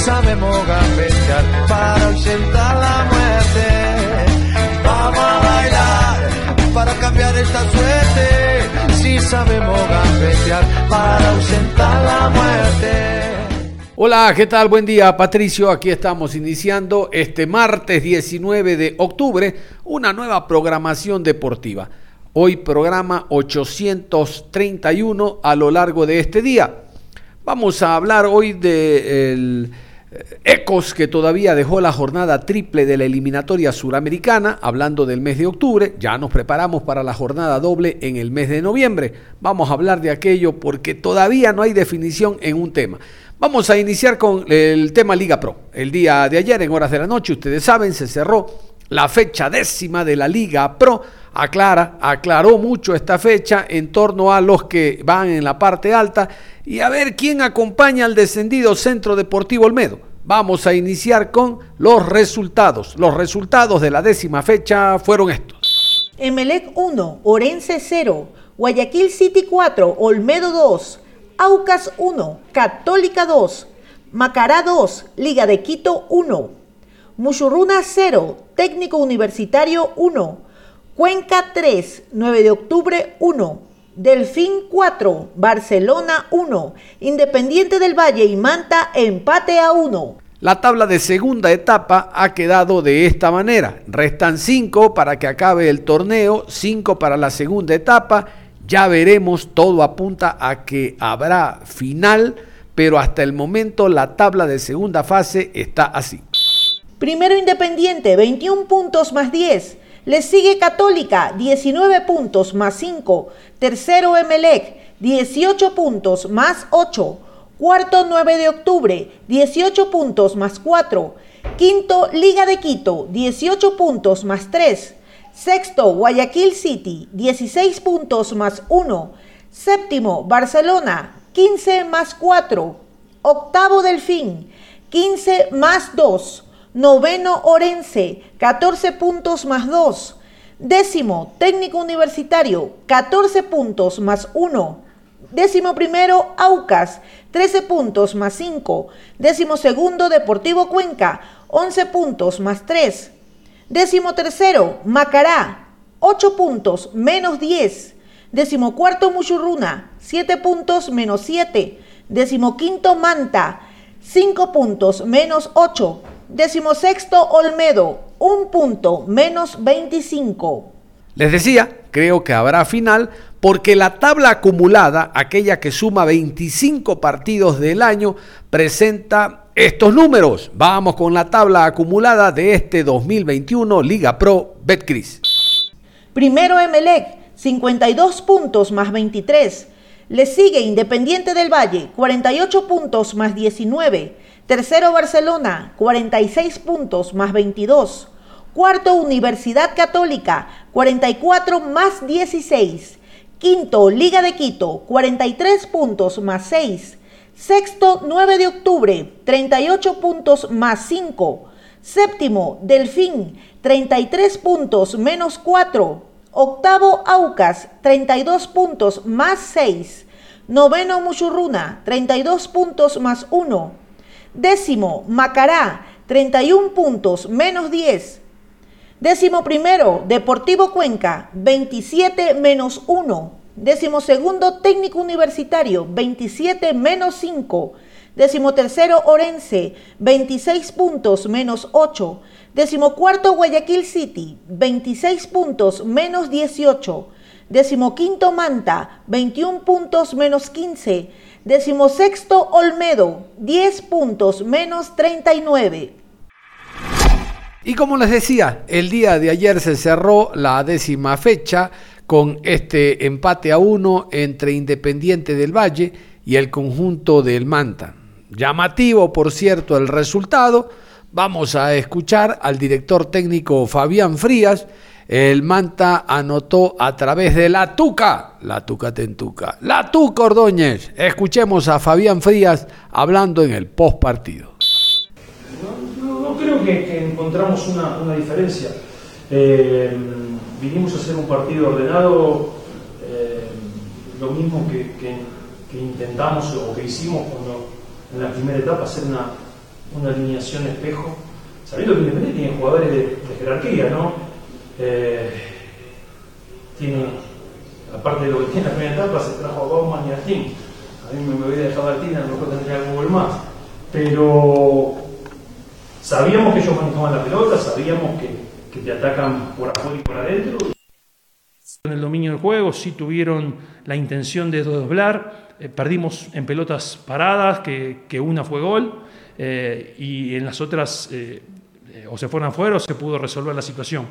Sabemos gambetear para ausentar la muerte. Vamos a bailar para cambiar esta suerte. Si sabemos gambetear para ausentar la muerte. Hola, ¿qué tal? Buen día, Patricio. Aquí estamos iniciando este martes 19 de octubre una nueva programación deportiva. Hoy programa 831 a lo largo de este día. Vamos a hablar hoy del ecos que todavía dejó la jornada triple de la eliminatoria suramericana, hablando del mes de octubre, ya nos preparamos para la jornada doble en el mes de noviembre. Vamos a hablar de aquello porque todavía no hay definición en un tema. Vamos a iniciar con el tema Liga Pro. El día de ayer, en horas de la noche, ustedes saben, se cerró la fecha décima de la Liga Pro. Aclara, aclaró mucho esta fecha en torno a los que van en la parte alta y a ver quién acompaña al descendido Centro Deportivo Olmedo. Vamos a iniciar con los resultados. Los resultados de la décima fecha fueron estos. Emelec 1, Orense 0, Guayaquil City 4, Olmedo 2, Aucas 1, Católica 2, Macará 2, Liga de Quito 1, Muchurruna 0, Técnico Universitario 1, Cuenca 3, 9 de octubre 1, Delfín 4, Barcelona 1, Independiente del Valle y Manta empate a 1. La tabla de segunda etapa ha quedado de esta manera. Restan 5 para que acabe el torneo, 5 para la segunda etapa. Ya veremos, todo apunta a que habrá final, pero hasta el momento la tabla de segunda fase está así. Primero Independiente, 21 puntos más 10. Le sigue Católica, 19 puntos más 5. Tercero Emelec, 18 puntos más 8. Cuarto 9 de octubre, 18 puntos más 4. Quinto Liga de Quito, 18 puntos más 3. Sexto Guayaquil City, 16 puntos más 1. Séptimo Barcelona, 15 más 4. Octavo Delfín, 15 más 2. Noveno Orense, 14 puntos más 2. Décimo Técnico Universitario, 14 puntos más 1. Décimo primero Aucas, 13 puntos más 5. Décimo segundo Deportivo Cuenca, 11 puntos más 3. Décimo tercero Macará, 8 puntos menos 10. Décimo cuarto Muchurruna, 7 puntos menos 7. Décimo quinto Manta, 5 puntos menos 8. Decimosexto Olmedo, un punto, menos 25. Les decía, creo que habrá final porque la tabla acumulada, aquella que suma 25 partidos del año, presenta estos números. Vamos con la tabla acumulada de este 2021 Liga Pro Betcris. Primero Emelec, 52 puntos más 23. Le sigue Independiente del Valle, 48 puntos más 19. Tercero Barcelona, 46 puntos más 22. Cuarto Universidad Católica, 44 más 16. Quinto Liga de Quito, 43 puntos más 6. Sexto 9 de octubre, 38 puntos más 5. Séptimo Delfín, 33 puntos menos 4. Octavo Aucas, 32 puntos más 6. Noveno Muchurruna, 32 puntos más 1. Décimo, Macará, 31 puntos, menos 10. Décimo primero, Deportivo Cuenca, 27 menos 1. Décimo segundo, Técnico Universitario, 27 menos 5. Décimo tercero, Orense, 26 puntos menos 8. Décimo cuarto, Guayaquil City, 26 puntos menos 18. Décimo quinto, Manta, 21 puntos menos 15. Decimosexto Olmedo, 10 puntos menos 39. Y como les decía, el día de ayer se cerró la décima fecha con este empate a uno entre Independiente del Valle y el conjunto del Manta. Llamativo, por cierto, el resultado. Vamos a escuchar al director técnico Fabián Frías. El Manta anotó a través de la Tuca, la Tuca Tentuca, la Tuca Ordóñez. Escuchemos a Fabián Frías hablando en el post partido. No, creo que, encontramos una, diferencia. Eh, vinimos a hacer un partido ordenado, eh, lo mismo que, intentamos o que hicimos cuando en la primera etapa hacer una, alineación espejo, sabiendo que Independiente tiene jugadores de jerarquía, ¿no? Eh, tiene, aparte de lo que tiene en la primera etapa, se trajo a Bauman y a Tim. A mí me hubiera dejado a Martín, a lo mejor tendría gol más. Pero sabíamos que ellos manejaban la pelota, sabíamos que, que te atacan por afuera y por adentro. En el dominio del juego sí tuvieron la intención de doblar, eh, perdimos en pelotas paradas, que, que una fue gol, eh, y en las otras eh, o se fueron afuera o se pudo resolver la situación.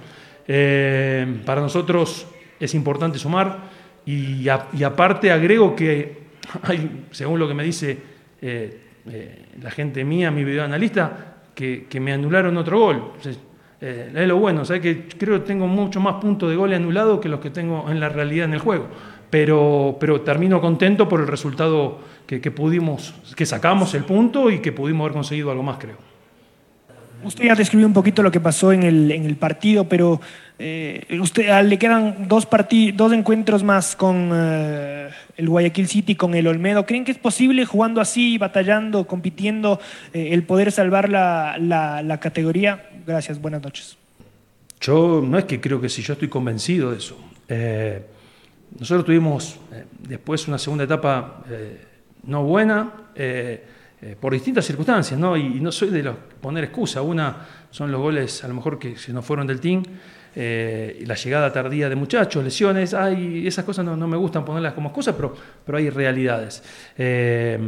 Eh, para nosotros es importante sumar y, aparte agrego que hay, según lo que me dice eh, eh, la gente mía, mi videoanalista, que, que me anularon otro gol. Es lo bueno, ¿sabes? que creo que tengo mucho más puntos de gol anulado que los que tengo en la realidad en el juego. Pero, termino contento por el resultado que pudimos, que sacamos el punto y que pudimos haber conseguido algo más, creo. Usted ya describió un poquito lo que pasó en el, en el partido, pero eh, usted, ah, le quedan dos, dos encuentros más con eh, el Guayaquil City, con el Olmedo. ¿Creen que es posible, jugando así, batallando, compitiendo, eh, el poder salvar la, la, la, categoría? Gracias, buenas noches. Yo no es que creo que sí, yo estoy convencido de eso. nosotros tuvimos después una segunda etapa no buena eh, por distintas circunstancias, ¿no? Y, y, no soy de los poner excusa. Una son los goles, a lo mejor que se nos fueron del team, eh, la llegada tardía de muchachos, lesiones, hay, esas cosas no, me gustan ponerlas como excusas, pero, pero hay realidades. Eh,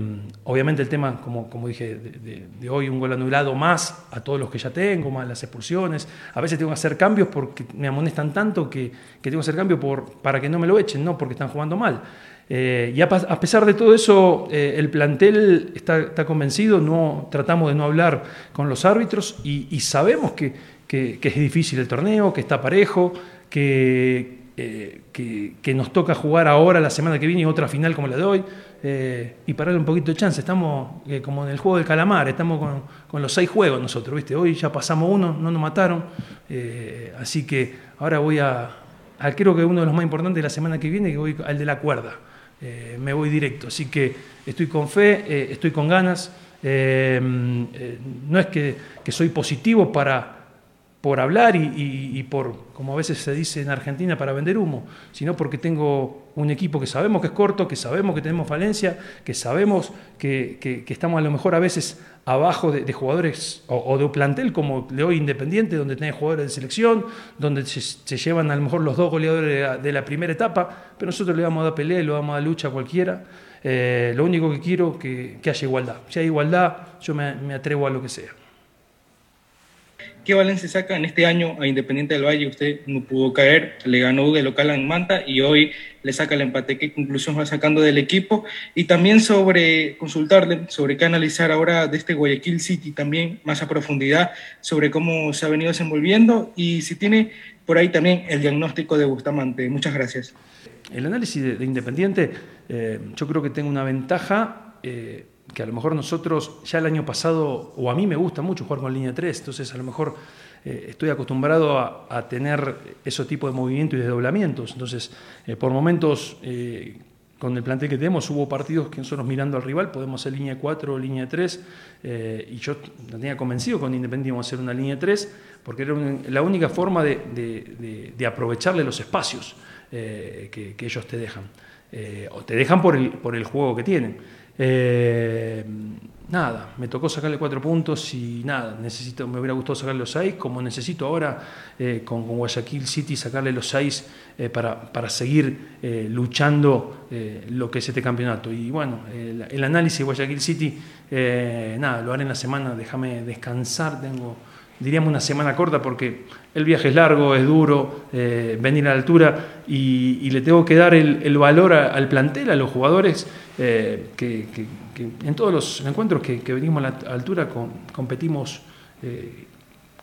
obviamente el tema, como, como dije, de, hoy un gol anulado más a todos los que ya tengo, más las expulsiones. A veces tengo que hacer cambios porque me amonestan tanto que, que tengo que hacer cambios por, para que no me lo echen, no porque están jugando mal. Eh, y a, pesar de todo eso, eh, el plantel está, convencido, no, tratamos de no hablar con los árbitros y, sabemos que, es difícil el torneo, que está parejo, que, eh, que, nos toca jugar ahora, la semana que viene, otra final como la de hoy, eh, y para darle un poquito de chance. Estamos como en el juego del calamar, estamos con, los seis juegos nosotros, ¿viste? Hoy ya pasamos uno, no nos mataron, así que ahora voy a, a, creo que uno de los más importantes de la semana que viene, que voy al de la cuerda. Eh, me voy directo. Así que estoy con fe, eh, estoy con ganas. Eh, no es que, soy positivo para, por hablar y, por, como a veces se dice en Argentina, para vender humo, sino porque tengo un equipo que sabemos que es corto, que sabemos que tenemos falencia, que sabemos que, que estamos a lo mejor a veces abajo de, jugadores o, de un plantel como de hoy Independiente, donde tenés jugadores de selección, donde se, llevan a lo mejor los dos goleadores de la, de la, primera etapa, pero nosotros le vamos a dar pelea le vamos a dar lucha a cualquiera. Eh, lo único que quiero es que, haya igualdad. Si hay igualdad, yo me atrevo a lo que sea. ¿Qué balance saca en este año a Independiente del Valle? Usted no pudo caer, le ganó de local en Manta y hoy le saca el empate. ¿Qué conclusión va sacando del equipo? Y también sobre consultarle, sobre qué analizar ahora de este Guayaquil City también más a profundidad, sobre cómo se ha venido desenvolviendo y si tiene por ahí también el diagnóstico de Bustamante. Muchas gracias. El análisis de Independiente, eh, yo creo que tengo una ventaja. Eh, que a lo mejor nosotros ya el año pasado, o a mí me gusta mucho jugar con línea 3, entonces a lo mejor eh, estoy acostumbrado a, tener ese tipo de movimientos y de doblamientos. Entonces, eh, por momentos, eh, con el plantel que tenemos, hubo partidos que nosotros mirando al rival, podemos hacer línea 4 o línea 3, y yo tenía convencido con Independiente íbamos a hacer una línea 3, porque era la única forma de, aprovecharle los espacios que, ellos te dejan, o te dejan por el juego que tienen. Eh, nada, me tocó sacarle cuatro puntos y nada, necesito, me hubiera gustado sacarle los seis, como necesito ahora eh, con, Guayaquil City sacarle los seis eh, para, para, seguir luchando lo que es este campeonato. Y bueno, el, el análisis de Guayaquil City, nada, lo haré en la semana, déjame descansar, tengo diríamos una semana corta porque el viaje es largo, es duro, eh, venir a la altura y, le tengo que dar el, valor al plantel, a los jugadores, eh, que, en todos los encuentros que, venimos a la altura competimos eh,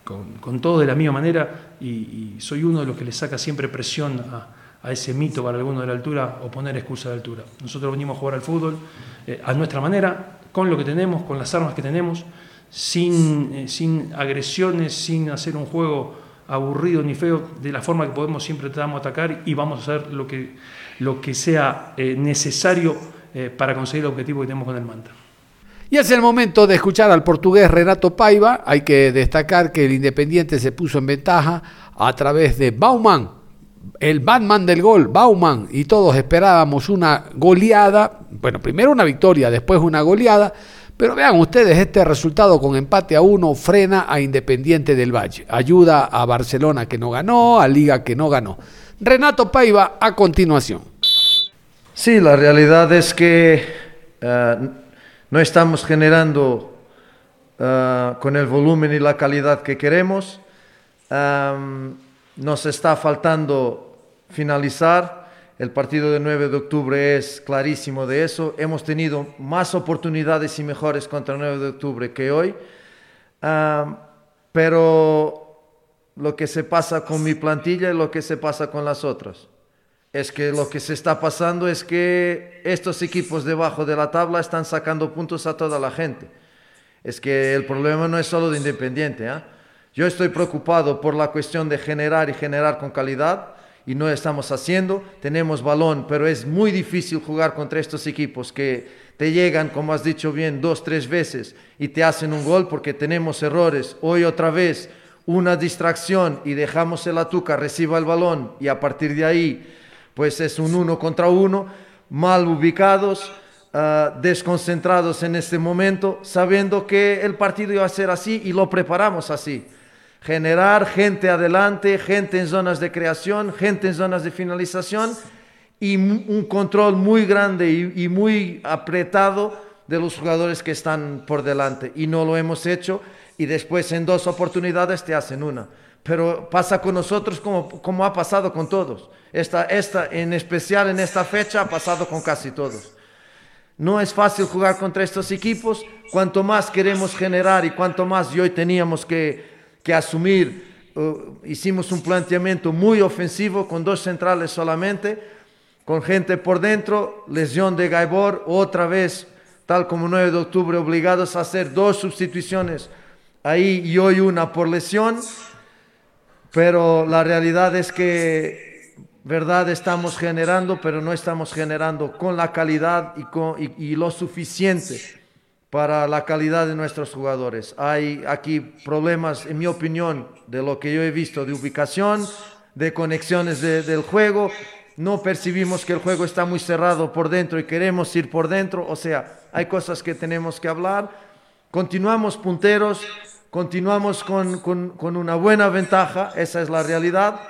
con, todo de la misma manera y, soy uno de los que le saca siempre presión a, ese mito para alguno de la altura o poner excusa de altura. Nosotros venimos a jugar al fútbol a nuestra manera, con lo que tenemos, con las armas que tenemos sin, eh, sin agresiones, sin hacer un juego aburrido ni feo, de la forma que podemos siempre tratamos de atacar y vamos a hacer lo que, lo que sea eh, necesario eh, para conseguir el objetivo que tenemos con el Manta. Y es el momento de escuchar al portugués Renato Paiva. Hay que destacar que el Independiente se puso en ventaja a través de Bauman, el Batman del gol, Bauman, y todos esperábamos una goleada. Bueno, primero una victoria, después una goleada pero vean ustedes, este resultado con empate a uno frena a Independiente del Valle. Ayuda a Barcelona que no ganó, a Liga que no ganó. Renato Paiva a continuación. Sí, la realidad es que eh, no estamos generando eh, con el volumen y la calidad que queremos. Eh, nos está faltando finalizar el partido del 9 de octubre es clarísimo de eso. Hemos tenido más oportunidades y mejores contra el 9 de octubre que hoy. pero lo que se pasa con mi plantilla y lo que se pasa con las otras. Es que lo que se está pasando es que estos equipos debajo de la tabla están sacando puntos a toda la gente. Es que el problema no es solo de Independiente. ¿ah? Yo estoy preocupado por la cuestión de generar y generar con calidad y no estamos haciendo. Tenemos balón, pero es muy difícil jugar contra estos equipos que te llegan, como has dicho bien, dos, tres veces y te hacen un gol porque tenemos errores. Hoy otra vez una distracción y dejamos el Atuca reciba el balón y a partir de ahí pues es un uno contra uno, mal ubicados. Ah, desconcentrados en este momento, sabiendo que el partido iba a ser así y lo preparamos así generar gente adelante, gente en zonas de creación, gente en zonas de finalización y un control muy grande y, muy apretado de los jugadores que están por delante. Y no lo hemos hecho y después en dos oportunidades te hacen una. Pero pasa con nosotros como, como ha pasado con todos. Esta, esta, en especial en esta fecha, ha pasado con casi todos. No es fácil jugar contra estos equipos. Cuanto más queremos generar y cuanto más y hoy teníamos que que asumir. Uh, hicimos un planteamiento muy ofensivo con dos centrales solamente, con gente por dentro, lesión de Gaibor, otra vez, tal como 9 de octubre, obligados a hacer dos sustituciones ahí y hoy una por lesión, pero la realidad es que, verdad, estamos generando, pero no estamos generando con la calidad y, con, y lo suficiente para la calidad de nuestros jugadores. Hay aquí problemas, en mi opinión, de lo que yo he visto, de ubicación, de conexiones del juego. No percibimos que el juego está muy cerrado por dentro y queremos ir por dentro. O sea, hay cosas que tenemos que hablar. Continuamos punteros, continuamos con, con una buena ventaja, esa es la realidad.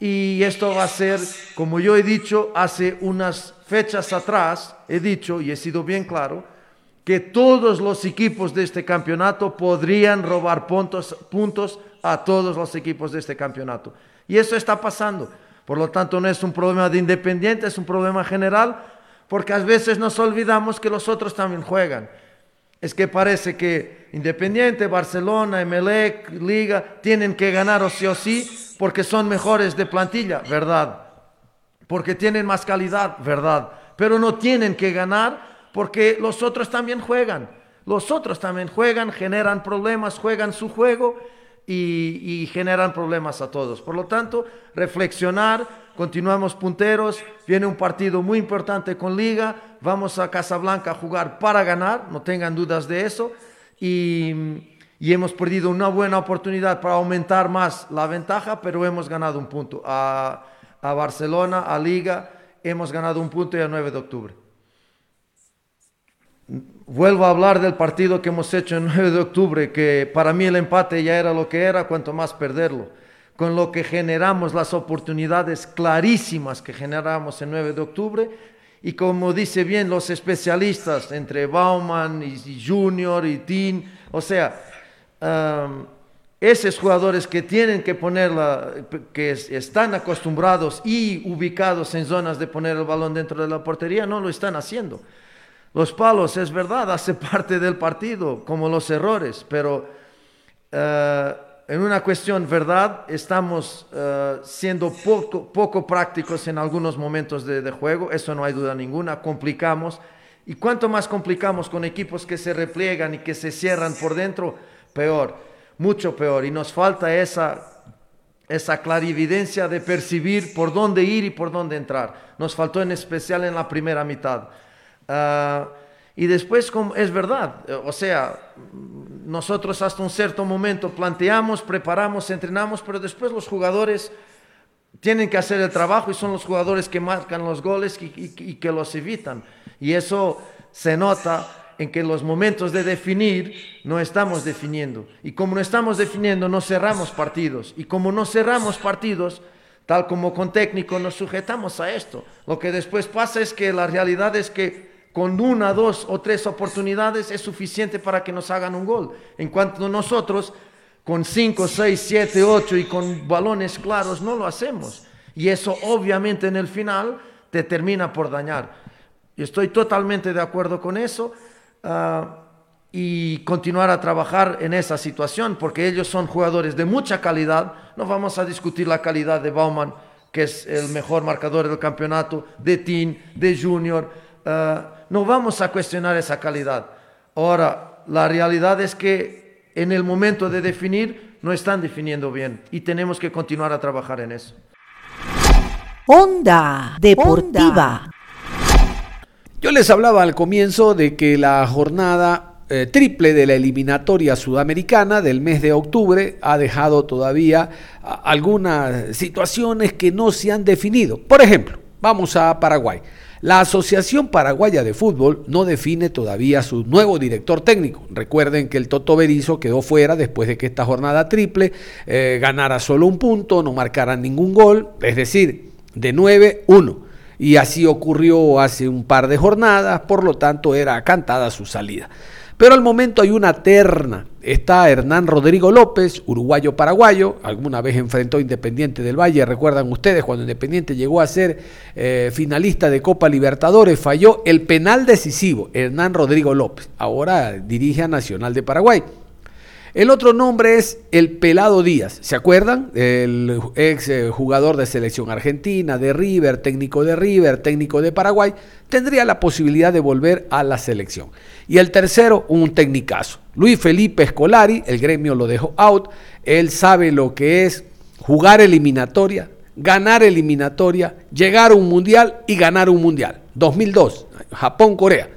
Y esto va a ser, como yo he dicho, hace unas fechas atrás, he dicho y he sido bien claro, que todos los equipos de este campeonato podrían robar puntos, puntos a todos los equipos de este campeonato. Y eso está pasando. Por lo tanto, no es un problema de Independiente, es un problema general, porque a veces nos olvidamos que los otros también juegan. Es que parece que Independiente, Barcelona, Emelec, Liga, tienen que ganar o sí o sí, porque son mejores de plantilla, verdad. Porque tienen más calidad, verdad. Pero no tienen que ganar porque los otros también juegan. Los otros también juegan, generan problemas, juegan su juego y, generan problemas a todos. Por lo tanto, reflexionar, continuamos punteros, viene un partido muy importante con Liga, vamos a Casablanca a jugar para ganar, no tengan dudas de eso, y, hemos perdido una buena oportunidad para aumentar más la ventaja, pero hemos ganado un punto. A, a Barcelona, a Liga, hemos ganado un punto y a 9 de octubre. Vuelvo a hablar del partido que hemos hecho el 9 de octubre, que para mí el empate ya era lo que era, cuanto más perderlo. Con lo que generamos las oportunidades clarísimas que generamos el 9 de octubre. Y como dice bien los especialistas, entre Bauman y, Junior y Tin, o sea, esos jugadores que tienen que ponerla, que están acostumbrados y ubicados en zonas de poner el balón dentro de la portería, no lo están haciendo. Los palos, es verdad, hace parte del partido, como los errores, pero eh, en una cuestión verdad, estamos eh, siendo poco, prácticos en algunos momentos de, juego, eso no hay duda ninguna, complicamos. Y cuanto más complicamos con equipos que se repliegan y que se cierran por dentro, peor mucho peor. Y nos falta esa clarividencia de percibir por dónde ir y por dónde entrar. Nos faltó en especial en la primera mitad. Ah, y después, es verdad, o sea, nosotros hasta un cierto momento planteamos, preparamos, entrenamos, pero después los jugadores tienen que hacer el trabajo y son los jugadores que marcan los goles y, y que los evitan. Y eso se nota en que los momentos de definir no estamos definiendo. Y como no estamos definiendo, no cerramos partidos. Y como no cerramos partidos, tal como con técnico nos sujetamos a esto. Lo que después pasa es que la realidad es que con una, dos o tres oportunidades es suficiente para que nos hagan un gol. En cuanto nosotros, con cinco, seis, siete, ocho y con balones claros, no lo hacemos. Y eso obviamente en el final te termina por dañar. Estoy totalmente de acuerdo con eso. Ah, y continuar a trabajar en esa situación, porque ellos son jugadores de mucha calidad. No vamos a discutir la calidad de Bauman, que es el mejor marcador del campeonato, de Team, de Junior. Ah, no vamos a cuestionar esa calidad. Ahora, la realidad es que en el momento de definir no están definiendo bien y tenemos que continuar a trabajar en eso. Onda Deportiva. Yo les hablaba al comienzo de que la jornada eh, triple de la eliminatoria sudamericana del mes de octubre ha dejado todavía algunas situaciones que no se han definido. Por ejemplo, vamos a Paraguay. La Asociación Paraguaya de Fútbol no define todavía su nuevo director técnico. Recuerden que el Toto Berizo quedó fuera después de que esta jornada triple eh, ganara solo un punto, no marcara ningún gol, es decir, de 9, 1 y así ocurrió hace un par de jornadas, por lo tanto era cantada su salida. Pero al momento hay una terna. Está Hernán Rodrigo López, uruguayo paraguayo, alguna vez enfrentó a Independiente del Valle, recuerdan ustedes cuando Independiente llegó a ser eh, finalista de Copa Libertadores, falló el penal decisivo, Hernán Rodrigo López, ahora dirige a Nacional de Paraguay. El otro nombre es el Pelado Díaz, ¿se acuerdan? El ex eh, jugador de selección argentina, de River, técnico de River, técnico de Paraguay, tendría la posibilidad de volver a la selección. Y el tercero, un técnicazo. Luis Felipe Escolari, el gremio lo dejó out, él sabe lo que es jugar eliminatoria, ganar eliminatoria, llegar a un mundial y ganar un mundial. 2002, Japón-Corea.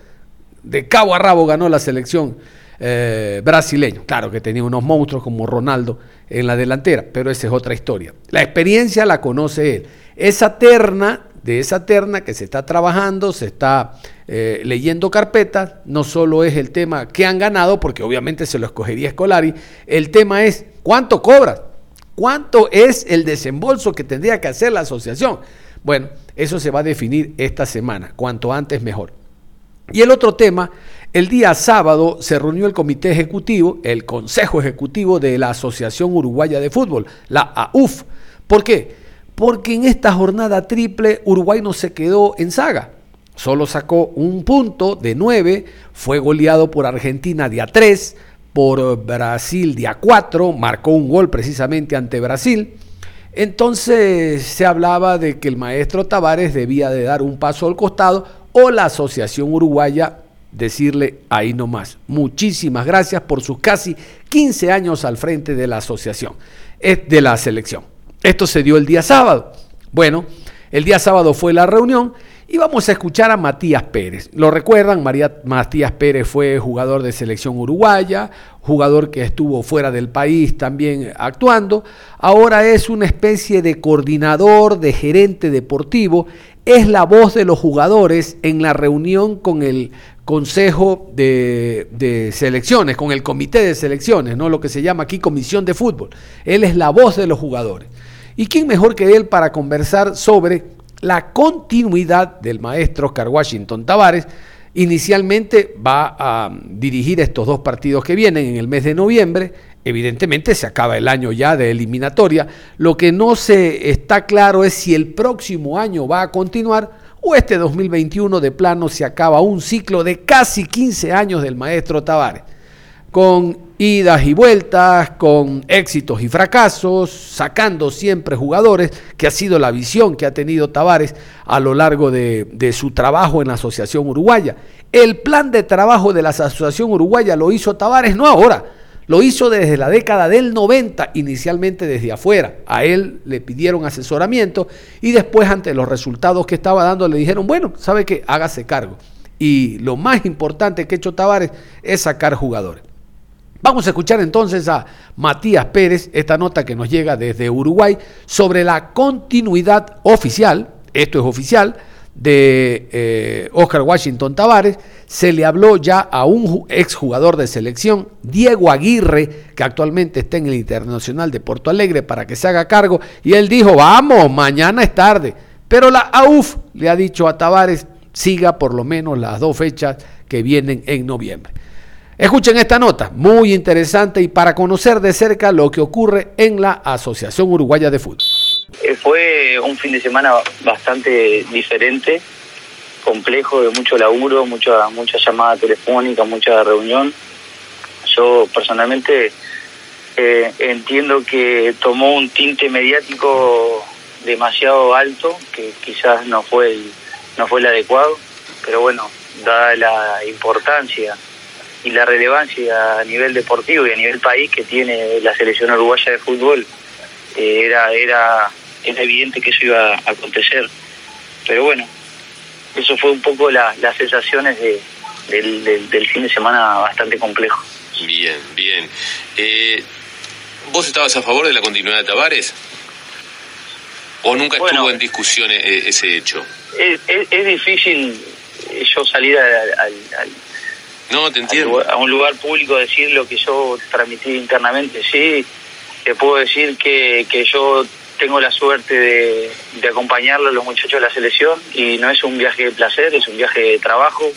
De cabo a rabo ganó la selección eh, brasileño. Claro que tenía unos monstruos como Ronaldo en la delantera, pero esa es otra historia. La experiencia la conoce él. Esa terna, de esa terna que se está trabajando, se está eh, leyendo carpetas, no solo es el tema que han ganado, porque obviamente se lo escogería Escolari, el tema es cuánto cobra cuánto es el desembolso que tendría que hacer la asociación. Bueno, eso se va a definir esta semana, cuanto antes mejor. Y el otro tema el día sábado se reunió el comité ejecutivo, el consejo ejecutivo de la Asociación Uruguaya de Fútbol, la AUF. ¿Por qué? Porque en esta jornada triple Uruguay no se quedó en saga. Solo sacó un punto de nueve, fue goleado por Argentina de a tres, por Brasil de a cuatro, marcó un gol precisamente ante Brasil. Entonces se hablaba de que el maestro Tavares debía de dar un paso al costado o la Asociación Uruguaya decirle ahí nomás, muchísimas gracias por sus casi 15 años al frente de la asociación, de la selección. Esto se dio el día sábado. Bueno, el día sábado fue la reunión y vamos a escuchar a Matías Pérez. Lo recuerdan, María, Matías Pérez fue jugador de selección uruguaya, jugador que estuvo fuera del país también actuando. Ahora es una especie de coordinador, de gerente deportivo. Es la voz de los jugadores en la reunión con el consejo de, selecciones, con el comité de selecciones, ¿no? lo que se llama aquí comisión de fútbol. Él es la voz de los jugadores. ¿Y quién mejor que él para conversar sobre la continuidad del maestro Oscar Washington Tavares? Inicialmente va a dirigir estos dos partidos que vienen en el mes de noviembre Evidentemente se acaba el año ya de eliminatoria. Lo que no se está claro es si el próximo año va a continuar o este 2021 de plano se acaba un ciclo de casi 15 años del maestro Tavares. Con idas y vueltas, con éxitos y fracasos, sacando siempre jugadores, que ha sido la visión que ha tenido Tavares a lo largo de, su trabajo en la Asociación Uruguaya. El plan de trabajo de la Asociación Uruguaya lo hizo Tavares no ahora, lo hizo desde la década del 90, inicialmente desde afuera. A él le pidieron asesoramiento y después ante los resultados que estaba dando le dijeron, bueno, sabe que hágase cargo. Y lo más importante que ha hecho Tavares es sacar jugadores. Vamos a escuchar entonces a Matías Pérez, esta nota que nos llega desde Uruguay sobre la continuidad oficial, esto es oficial, de eh, Oscar Washington Tavares, se le habló ya a un exjugador de selección, Diego Aguirre, que actualmente está en el Internacional de Porto Alegre, para que se haga cargo, y él dijo, vamos, mañana es tarde. Pero la AUF le ha dicho a Tavares, siga por lo menos las dos fechas que vienen en noviembre. Escuchen esta nota, muy interesante y para conocer de cerca lo que ocurre en la Asociación Uruguaya de Fútbol. Eh, fue un fin de semana bastante diferente, complejo, de mucho laburo, mucha, mucha llamada telefónica, mucha reunión. Yo personalmente eh, entiendo que tomó un tinte mediático demasiado alto, que quizás no fue el, no fue el adecuado, pero bueno, dada la importancia y la relevancia a nivel deportivo y a nivel país que tiene la selección uruguaya de fútbol, eh, era, era, era evidente que eso iba a acontecer. Pero bueno, eso fue un poco las sensaciones de, del, fin de semana bastante complejo. Bien, bien. Eh, ¿Vos estabas a favor de la continuidad de Tavares? ¿O nunca estuvo en discusión e, ese hecho? Es, difícil yo salir al, no, te entiendo. a un lugar público decir lo que yo transmití internamente. Sí, te puedo decir que, que yo tengo la suerte de, de acompañarlo a los muchachos de la selección y no es un viaje de placer, es un viaje de trabajo.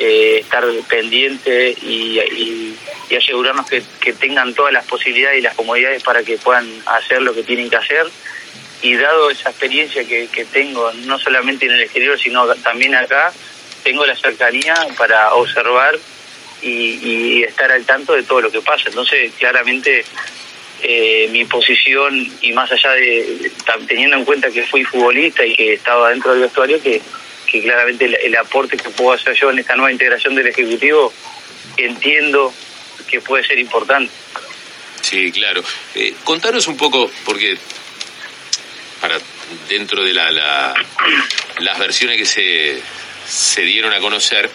Eh, estar pendiente y, y, asegurarnos que, que, tengan todas las posibilidades y las comodidades para que puedan hacer lo que tienen que hacer. Y dado esa experiencia que, que tengo, no solamente en el exterior, sino también acá, tengo la cercanía para observar y, estar al tanto de todo lo que pasa. Entonces, claramente eh, mi posición y más allá de, teniendo en cuenta que fui futbolista y que estaba dentro del vestuario, que, que claramente el, aporte que puedo hacer yo en esta nueva integración del Ejecutivo entiendo que puede ser importante. Sí, claro. Eh, contanos un poco, porque para dentro de la, la, las versiones que se, se dieron a conocer,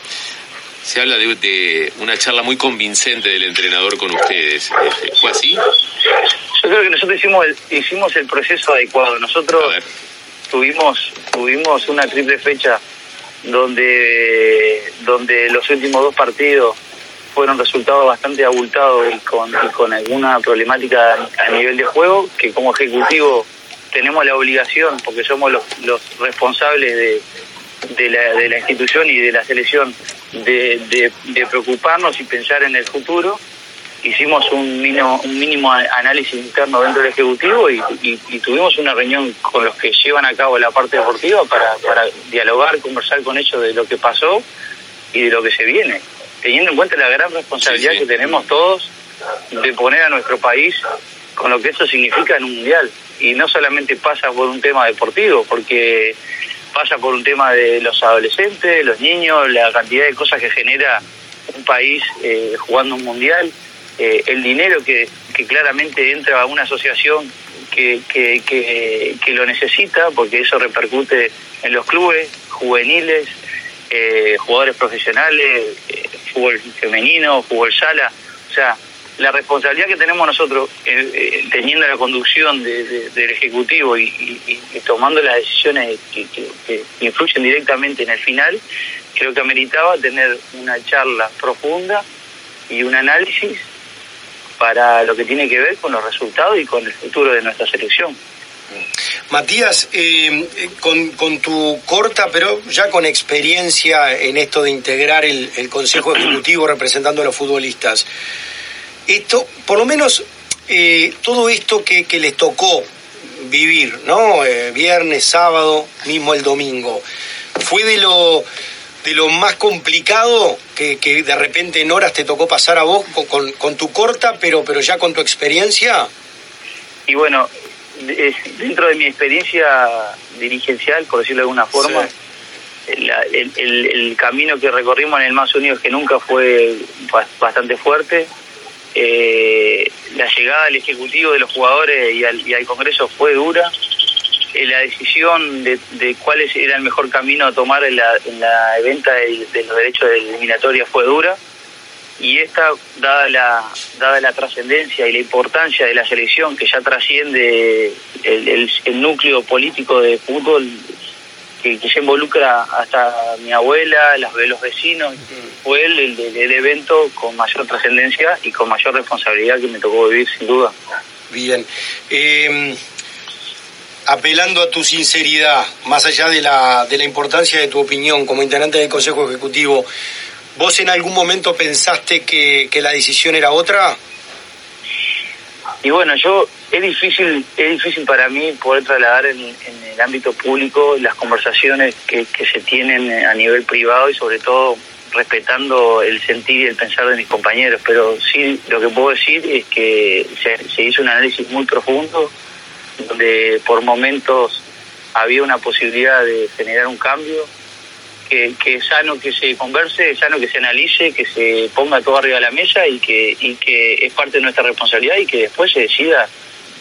se habla de, una charla muy convincente del entrenador con ustedes. Este, ¿Fue así? Yo creo que nosotros hicimos el, hicimos el proceso adecuado. Nosotros tuvimos, tuvimos una triple fecha donde, donde los últimos dos partidos fueron resultados bastante abultados y con, con alguna problemática a nivel de juego, que como ejecutivo tenemos la obligación, porque somos los, los responsables de, de la, de la institución y de la selección de, de, preocuparnos y pensar en el futuro. Hicimos un mínimo, un mínimo análisis interno dentro del Ejecutivo y, tuvimos una reunión con los que llevan a cabo la parte deportiva para, para dialogar, conversar con ellos de lo que pasó y de lo que se viene, teniendo en cuenta la gran responsabilidad que tenemos todos de poner a nuestro país con lo que eso significa en un mundial. Y no solamente pasa por un tema deportivo, porque pasa por un tema de los adolescentes, los niños, la cantidad de cosas que genera un país eh, jugando un mundial, eh, el dinero que, que, claramente entra a una asociación que, que, que, lo necesita, porque eso repercute en los clubes juveniles, eh, jugadores profesionales, fútbol femenino, fútbol sala, o sea, la responsabilidad que tenemos nosotros eh, eh, teniendo la conducción del Ejecutivo y, tomando las decisiones que, influyen directamente en el final, creo que ameritaba tener una charla profunda y un análisis para lo que tiene que ver con los resultados y con el futuro de nuestra selección. Matías, eh, con, con, tu corta, pero ya con experiencia en esto de integrar el Consejo Ejecutivo representando a los futbolistas, esto, por lo menos eh, todo esto que, que les tocó vivir, ¿no? Eh, viernes, sábado, mismo el domingo, fue de lo de lo más complicado que, que de repente en horas te tocó pasar a vos con, con- con tu corta, pero, pero ya con tu experiencia. Y bueno, de- dentro de mi experiencia dirigencial, por decirlo de alguna forma, el, el- el camino que recorrimos en el Más Unidos que nunca fue ba- bastante fuerte. Eh, la llegada al Ejecutivo de los jugadores y al, y al Congreso fue dura. Eh, la decisión de, cuál era el mejor camino a tomar en la, en la venta de, los derechos de eliminatoria fue dura y esta, dada la, dada la trascendencia y la importancia de la selección que ya trasciende el núcleo político de fútbol, que, que ya involucra hasta mi abuela, las, los vecinos, fue el, el- el evento con mayor trascendencia y con mayor responsabilidad que me tocó vivir sin duda. Bien. Eh, apelando a tu sinceridad, más allá de la, de la importancia de tu opinión como integrante del Consejo Ejecutivo, ¿vos en algún momento pensaste que, que la decisión era otra? Y bueno, yo es difícil es difícil para mí poder trasladar en, el ámbito público las conversaciones que, que se tienen a nivel privado y sobre todo respetando el sentir y el pensar de mis compañeros. Pero sí, lo que puedo decir es que se, se hizo un análisis muy profundo donde por momentos había una posibilidad de generar un cambio, que, que es sano que se converse, es sano que se analice, que se ponga todo arriba de la mesa y que, y que es parte de nuestra responsabilidad y que después se decida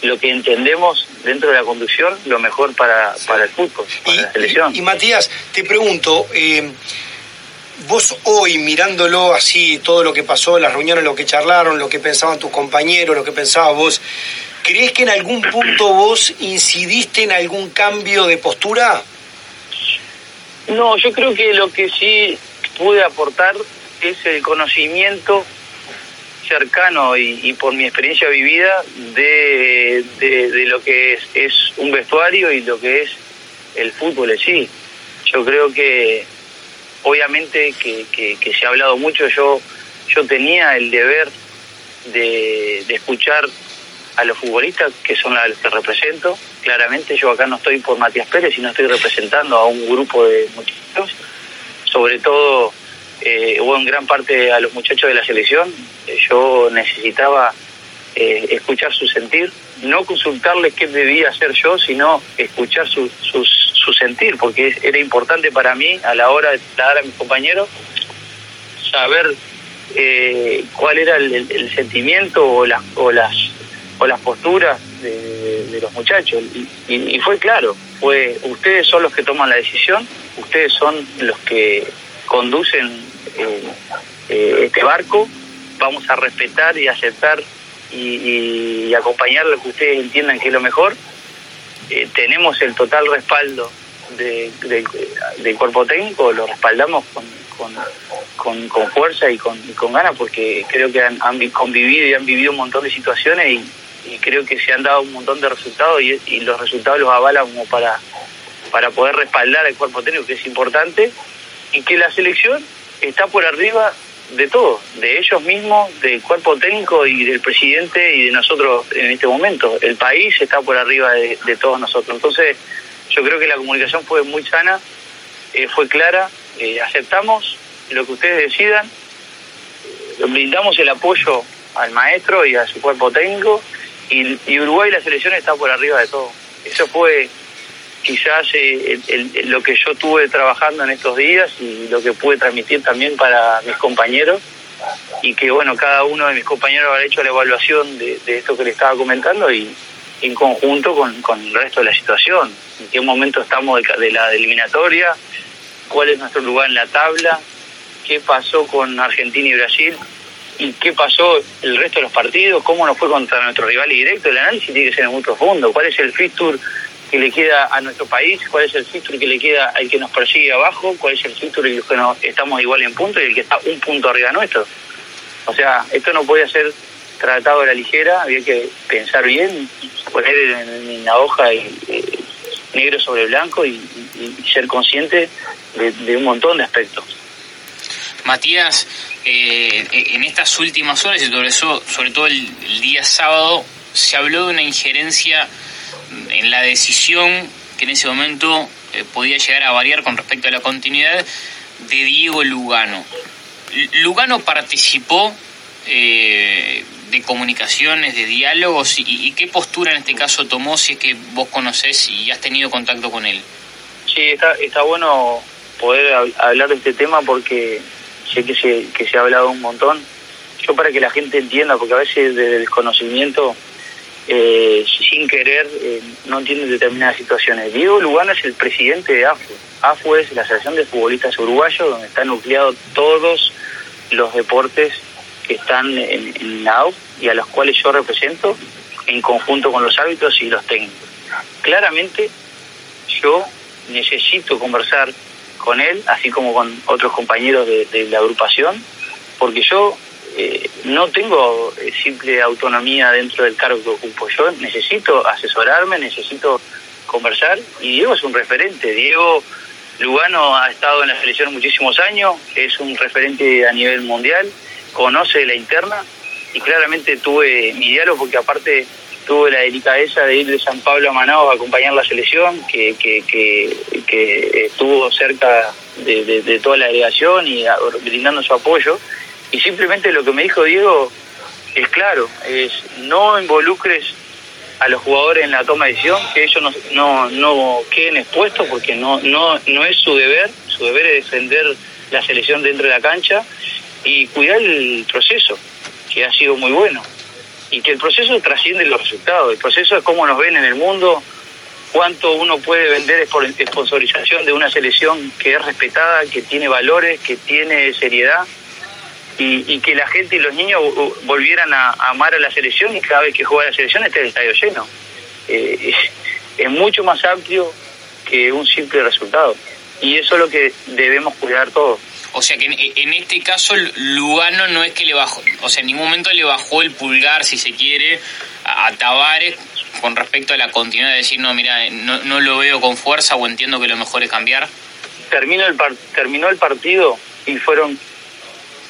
lo que entendemos dentro de la conducción, lo mejor para, para el fútbol, para la selección. Y, y Matías, te pregunto, eh, vos hoy mirándolo así, todo lo que pasó, las reuniones, lo que charlaron, lo que pensaban tus compañeros, lo que pensabas vos, ¿crees que en algún punto vos incidiste en algún cambio de postura? No, yo creo que lo que sí pude aportar es el conocimiento cercano y, y por mi experiencia vivida de, de- lo que es, es un vestuario y lo que es el fútbol en sí. Yo creo que obviamente que, que- que se ha hablado mucho, yo, yo tenía el deber de, de escuchar a los futbolistas que son los que represento. Claramente yo acá no estoy por Matías Pérez, sino estoy representando a un grupo de muchachos, sobre todo, eh, o en gran parte a los muchachos de la selección. Eh, yo necesitaba eh, escuchar su sentir, no consultarles qué debía hacer yo, sino escuchar su, su, su sentir, porque era importante para mí a la hora de dar a mis compañeros saber eh, cuál era el, el- el sentimiento o las o las o las posturas de, de los muchachos. Y, y- fue claro fue ustedes son los que toman la decisión ustedes son los que conducen eh, eh, este barco. Vamos a respetar y aceptar y, y acompañar lo que ustedes entiendan que es lo mejor. Eh, tenemos el total respaldo de- de- del cuerpo técnico lo respaldamos con, con, con, con fuerza y con, con ganas porque creo que han, han vi- convivido y han vivido un montón de situaciones y, y creo que se han dado un montón de resultados y, los resultados los avalan como para, para poder respaldar al cuerpo técnico que es importante y que la selección está por arriba de todo, de ellos mismos, del cuerpo técnico y del presidente y de nosotros en este momento. El país está por arriba de, de todos nosotros. Entonces, yo creo que la comunicación fue muy sana, eh, fue clara, eh, aceptamos lo que ustedes decidan, eh, brindamos el apoyo al maestro y a su cuerpo técnico. Y, Uruguay la selección está por arriba de todo. Eso fue quizás eh, el- lo que yo tuve trabajando en estos días y lo que pude transmitir también para mis compañeros. Y que bueno, cada uno de mis compañeros habrá hecho la evaluación de, esto que le estaba comentando y en conjunto con, el resto de la situación, en qué momento estamos de, de la eliminatoria, cuál es nuestro lugar en la tabla, qué pasó con Argentina y Brasil y qué pasó el resto de los partidos, cómo nos fue contra nuestro rival directo, el análisis tiene que ser muy profundo, cuál es el fixture que le queda a nuestro país, cuál es el fixture que le queda al que nos persigue abajo, cuál es el fixture que nos, estamos igual en punto y el que está un punto arriba nuestro. O sea, esto no podía ser tratado a la ligera, había que pensar bien, poner en, en la hoja y, eh, negro sobre blanco y, ser consciente de, de un montón de aspectos. Matías, eh, en estas últimas horas y sobre, eso, sobre todo el, día sábado, se habló de una injerencia en la decisión que en ese momento eh, podía llegar a variar con respecto a la continuidad de Diego Lugano. Lugano participó eh, de comunicaciones, de diálogos y, qué postura en este caso tomó si es que vos conocés y has tenido contacto con él. Sí, está, está bueno poder hablar de este tema porque sé que se, que se ha hablado un montón. Yo para que la gente entienda, porque a veces desde el desconocimiento, eh, sin querer, eh, no entienden determinadas situaciones. Diego Lugano es el presidente de AFU. AFU es la Asociación de Futbolistas Uruguayos, donde están nucleados todos los deportes que están en, en la AUF y a los cuales yo represento en conjunto con los árbitros y los técnicos. Claramente yo necesito conversar con él, así como con otros compañeros de, la agrupación, porque yo eh, no tengo eh, simple autonomía dentro del cargo que ocupo. Yo necesito asesorarme, necesito conversar y Diego es un referente. Diego Lugano ha estado en la selección muchísimos años, es un referente a nivel mundial, conoce la interna y claramente tuve mi diálogo porque aparte tuve la delicadeza de ir de San Pablo a Manaus a acompañar la selección, que, que, que, estuvo cerca de, toda la delegación y brindando su apoyo. Y simplemente lo que me dijo Diego es claro, es no involucres a los jugadores en la toma de decisión, que ellos no, no, no queden expuestos porque no, no, no es su deber, su deber es defender la selección dentro de la cancha y cuidar el proceso, que ha sido muy bueno y que el proceso trasciende los resultados. El proceso es cómo nos ven en el mundo, cuánto uno puede vender por sponsorización de una selección que es respetada, que tiene valores, que tiene seriedad y, que la gente y los niños volvieran a, amar a la selección y cada vez que juega la selección esté el estadio lleno. Eh, es mucho más amplio que un simple resultado y eso es lo que debemos cuidar todos. O sea que en, este caso Lugano no es que le bajó, o sea, en ningún momento le bajó el pulgar, si se quiere, a, Tavares con respecto a la continuidad de decir, no, mira, no, no lo veo con fuerza o entiendo que lo mejor es cambiar. Terminó el, terminó el partido y fueron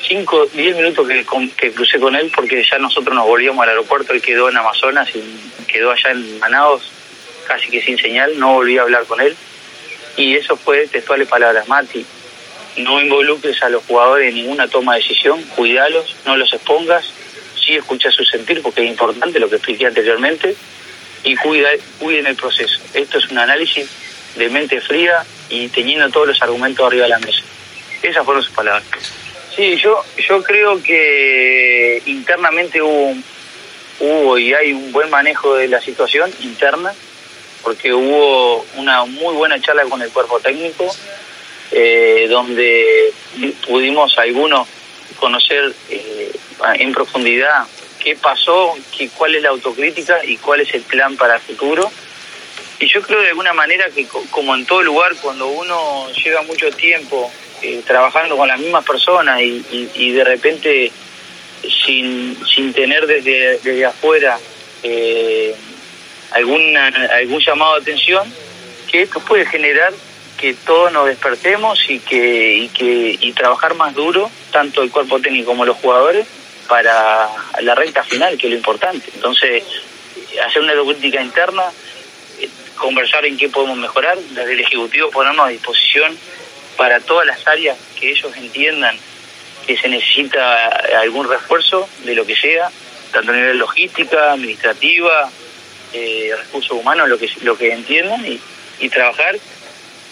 5, 10 minutos que, que crucé con él porque ya nosotros nos volvíamos al aeropuerto, él quedó en Amazonas y quedó allá en Manaos casi que sin señal, no volví a hablar con él. Y eso fue textuales palabras, Mati, no involucres a los jugadores en ninguna toma de decisión, cuidalos, no los expongas, sí escucha su sentir porque es importante lo que expliqué anteriormente y cuida, cuiden el proceso. Esto es un análisis de mente fría y teniendo todos los argumentos arriba de la mesa. Esas fueron sus palabras. Sí, yo, yo creo que internamente hubo, hubo y hay un buen manejo de la situación interna, porque hubo una muy buena charla con el cuerpo técnico, eh, donde pudimos algunos conocer eh, en profundidad qué pasó, qué, cuál es la autocrítica y cuál es el plan para el futuro. Y yo creo de alguna manera que como en todo lugar, cuando uno lleva mucho tiempo eh, trabajando con las mismas personas y, de repente sin, sin tener desde, desde afuera eh, alguna, algún llamado de atención, que esto puede generar que todos nos despertemos y que, y que y trabajar más duro, tanto el cuerpo técnico como los jugadores, para la recta final, que es lo importante. Entonces, hacer una autocrítica interna, eh, conversar en qué podemos mejorar, desde el Ejecutivo ponernos a disposición para todas las áreas que ellos entiendan que se necesita algún refuerzo de lo que sea, tanto a nivel logística, administrativa, eh, recursos humanos, lo que, lo que entiendan y, y trabajar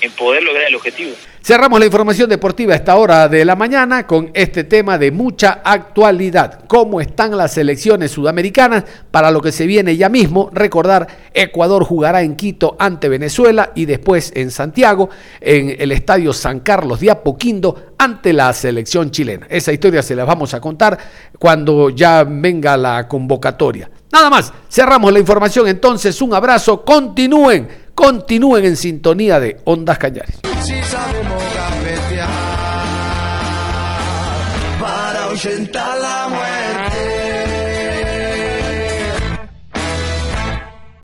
en poder lograr el objetivo. Cerramos la información deportiva a esta hora de la mañana con este tema de mucha actualidad. ¿Cómo están las selecciones sudamericanas para lo que se viene ya mismo? Recordar, Ecuador jugará en Quito ante Venezuela y después en Santiago, en el estadio San Carlos de Apoquindo, ante la selección chilena. Esa historia se la vamos a contar cuando ya venga la convocatoria. Nada más, cerramos la información entonces, un abrazo, continúen, continúen en sintonía de Ondas Cañares.